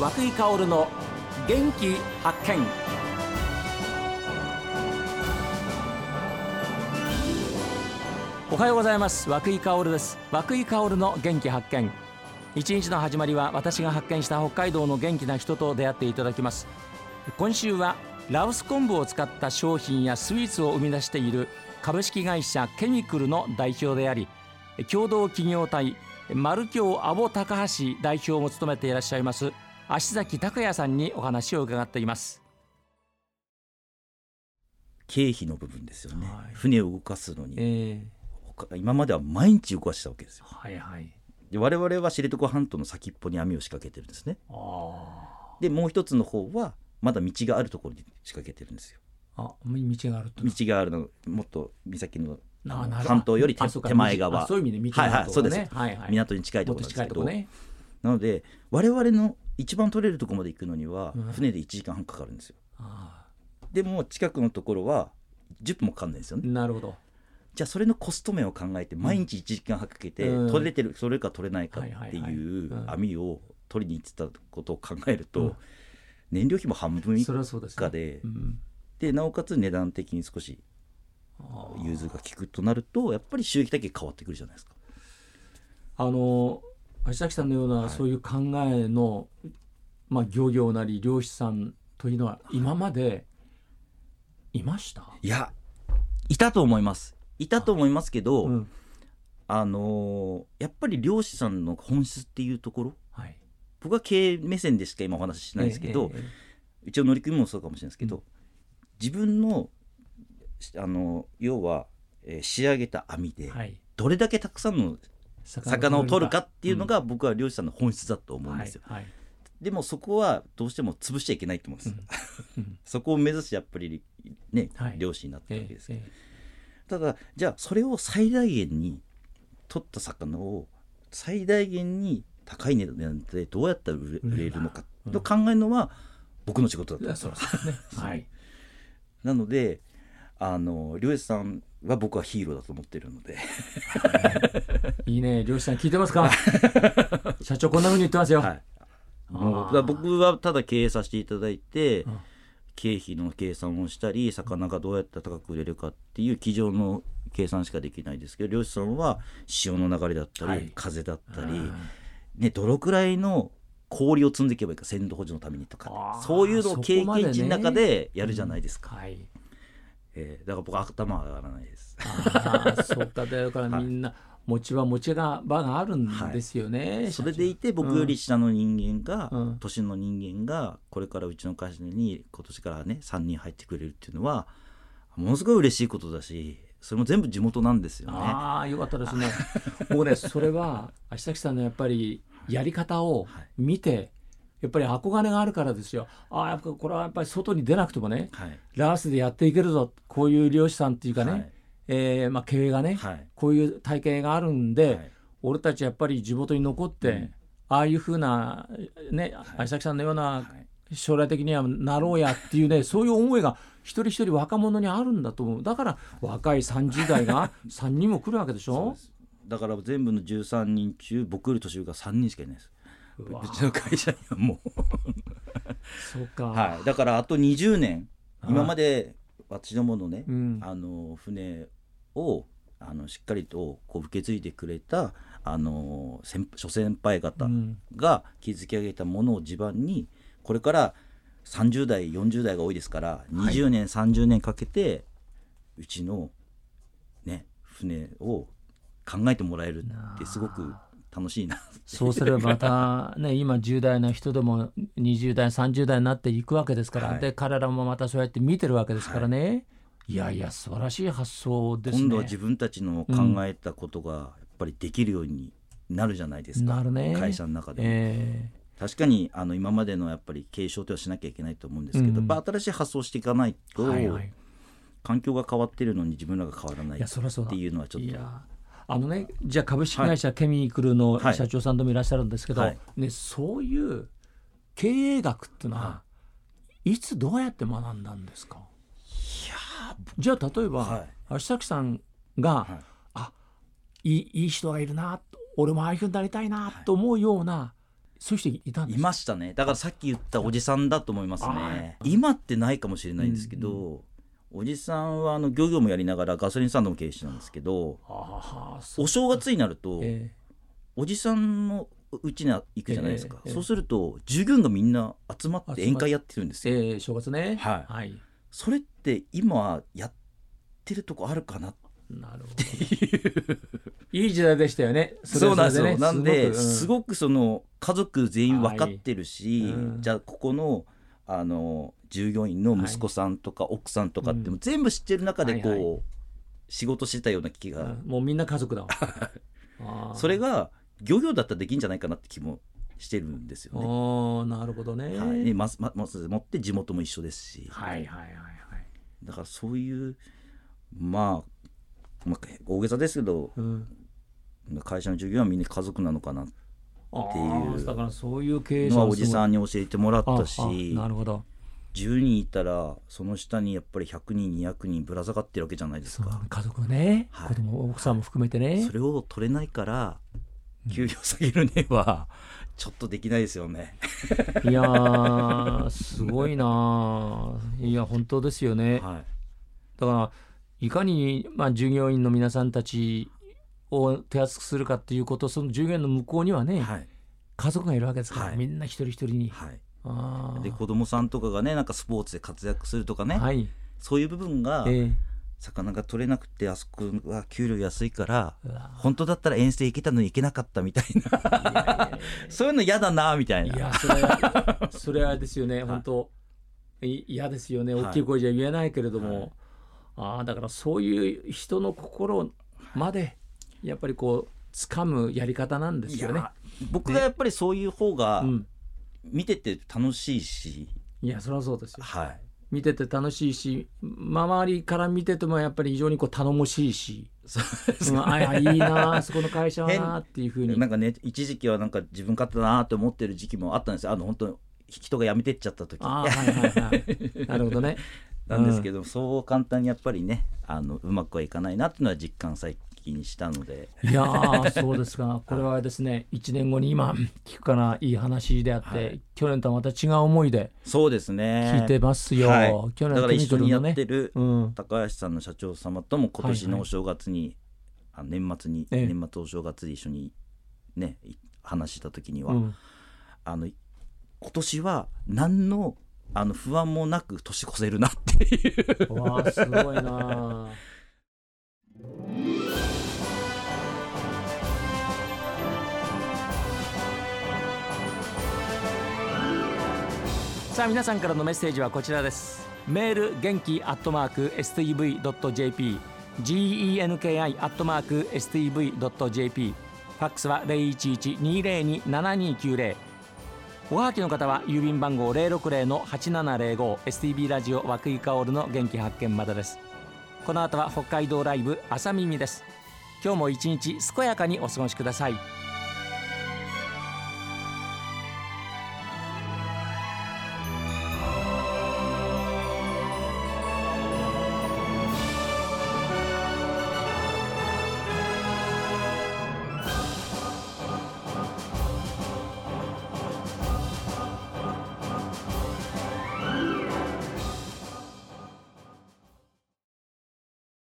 和久井薫の元気発見。おはようございます。和久井薫です。和久井薫の元気発見。一日の始まりは私が発見した北海道の元気な人と出会っていただきます。今週はラオス昆布を使った商品やスイーツを生み出している株式会社ケミクルの代表であり共同企業体丸京アボ高橋代表も務めていらっしゃいます足崎隆也さんにお話を伺っています。経費の部分ですよね、はい。船を動かすのに、え他今までは毎日動かしてたわけですよ。ー、はいはい。で我々は知床半島の先っぽに網を仕掛けてるんですね。あでもう一つの方はまだ道があるところに仕掛けてるんですよ。ーあ道があると。道があるのもっと岬の半島より手前側。あそういう意味で道があるところね。はいはいそうです。はいはい。港に近いところなんですけど、なので我々の一番取れるところまで行くのにはうん。船で1時間半かかるんですよ。あでも近くのところは10分もかかんないんですよね。ーなるほど。じゃあそれのコスト面を考えて毎日1時間半かけてうん。取れてる取れるか取れないかってはいううん。網を取りに行ってたことを考えると、うん。燃料費も半分以下でうん。でなおかつ値段的に少し融通が利くとなるとやっぱり収益だけ変わってくるじゃないですか。あの足崎さんのようなそういう考えの、まあ、漁業なり漁師さんというのは今までいました、いやいたと思いますいたと思いますけど、うんあのーやっぱり漁師さんの本質っていうところはい、僕は経営目線でしか今お話ししないですけど、えええ一応乗組もそうかもしれないですけど、うん自分のあの要は、えー仕上げた網で、どれだけたくさんの魚を取るかっていうのが僕は漁師さんの本質だと思うんですよ、はいはい。でもそこはどうしても潰しちゃいけないと思うんです、そこを目指してやっぱりね、はい。漁師になったわけえですけど、ええただじゃあそれを最大限に取った魚を最大限に高い値段でどうやったら売れるのかうんと考えるのは僕の仕事だとえ思うんです。そうですね。はい。なのであの漁師さんは僕はヒーローだと思ってるので。いいね。漁師さん聞いてますか？社長こんなふうに言ってますよ、はい。もう僕はただ経営させていただいて、うん。経費の計算をしたり魚がどうやったら高く売れるかっていう机上の計算しかできないですけど漁師さんは潮の流れだったり、はい。風だったり、うん。ね、どのくらいの氷を積んでいけばいいか鮮度保持のためにとかそういうのを経験値の中でやるじゃないですか、はいえーだから僕は頭は上がらないです。ああそうかだからみんな餅は餅が場があるんですよね、それでいて僕より下の人間が、うん年の人間がこれからうちの会社に今年からね3人入ってくれるっていうのはものすごい嬉しいことだしそれも全部地元なんですよね。ああよかったですね。僕ねそれは 足崎さんのやっぱりやり方を見て、やっぱり憧れがあるからですよ。ああやっぱこれはやっぱり外に出なくてもねはい。ラースでやっていけるぞこういう漁師さんっていうかね、はい。えーまあ、経営がね、はい。こういう体系があるんで、はい。俺たちやっぱり地元に残って、うん。ああいうふうなねはい。足崎さんのようなはい。将来的にはなろうやっていうね そういう思いが一人一人若者にあるんだと思う。だから若い30代が 3人も来るわけでしょ？だから全部の13人中僕より年上が3人しかいないですうちの会社にはもう。そうか、はい。だからあと20年はい。今まで私どものね、うん。あの船をあのしっかりとこう受け継いでくれたあの先諸先輩方うん。が築き上げたものを地盤にこれから30代40代が多いですから20年、30年かけてうちのね船を考えてもらえるってすごく楽しいな。そうすればまたね今10代の人でも20代30代になっていくわけですから、はい。で彼らもまたそうやって見てるわけですからね、い、やいや素晴らしい発想ですね。今度は自分たちの考えたことがやっぱりできるようになるじゃないですか、なるね。会社の中でも。え確かにあの今までのやっぱり継承とはしなきゃいけないと思うんですけど、うん。やっぱ新しい発想をしていかないと、はいはい。環境が変わってるのに自分らが変わらないっていうのはちょっとあのねじゃあ株式会社ケミクルのはい。社長さんでもいらっしゃるんですけど、はい。ね、そういう経営学っていうのは、、はい。つどうやって学んだんですか？じゃあ例えば、はい。足崎さんが、はい。あいいいい人がいるな俺もああいうふうになりたいなと思うようなそういう人いたんでいすか？ましたね。だからさっき言ったおじさんだと思いますはね今ってないかもしれないんですけど、おじさんはあの漁業もやりながらガソリンスタンドも経営してたんですけどお正月になると、えおじさんのうちに行くじゃないですか、そうすると従業員がみんな集まって宴会やってるんですよ、えええ正月ね。はい。はい、それって今やってるとこあるかな？なるほど。いい時代でしたよね。そうなんですよ、れはそなんですすごくその家族全員分かってるし、はい。うん。じゃあここのあの従業員の息子さんとか奥さんとかっても全部知ってる中でこう、はい。は仕事してたような気うが、ん。もうみんな家族だわ。それが漁業だったらできんじゃないかなって気もしてるんですよね。おーなるほどね。はい、でまずままずもって地元も一緒ですし、はいはいはいはい。だからそういうまあ、まあ、大げさですけどうん。会社の従業員はみんな家族なのかなってあいうーだからそういう経営者おじさんんに教えてもらったしなるほど。10人いたらその下にやっぱり100人200人ぶら下がってるわけじゃないですか。家族ね、はい。子供奥さんも含めてね。それを取れないから給料下げるねはちょっとできないですよね。いやーすごいなー。いや本当ですよね、はい。だからいかに、まあ、従業員の皆さんたちを手厚くするかっていうことその従業員の向こうにはね、はい。家族がいるわけですから、はい。みんな一人一人に、はい、あー。で子供さんとかがねなんかスポーツで活躍するとかね、はい、そういう部分がえー魚が取れなくてあそこは給料安いから本当だったら遠征行けたのに行けなかったみたいな。そういうの嫌だなみたいな。いやそれはそれはですよね。本当い嫌ですよね。はい。大きい声じゃ言えないけれども、はい。ああだからそういう人の心までやっぱりこう掴むやり方なんですよね。僕がやっぱりそういう方がうん、見てて楽しいし、いやそれはそうですよ。はい、見てて楽しいし周りから見ててもやっぱり非常にこう頼もしいし、そううん、あいやいいなあそこの会社はなあっていうふうに。なんかね一時期はなんか自分勝手だなって思ってる時期もあったんですよ。あの本当人が辞めてっちゃった時。ああはいはいはい。なるほどね。なんですけど、そう簡単にやっぱりねあのうまくはいかないなっていうのは実感最近したので。いやーそうですか。これはですね1年後に今聞くからいい話であって、はい。去年とはまた違う思いでそうですね。聞いてますよ、はい。去年だから一緒にやってるうん、高橋さんの社長様とも今年はいはい。のお正月に、あ年末に、ええ。年末お正月で一緒にねい話した時には、うん、あの今年は何のあの不安もなく年越せるなっていう。わあすごいなさあ皆さんからのメッセージはこちらです。メール元気アットマーク STV.jp genki アットマーク STV.jp ファックスは0112027290おはがきの方は郵便番号060-8705 STB ラジオ和久井薫の元気発見までです。この後は北海道ライブ朝耳です。今日も一日健やかにお過ごしください。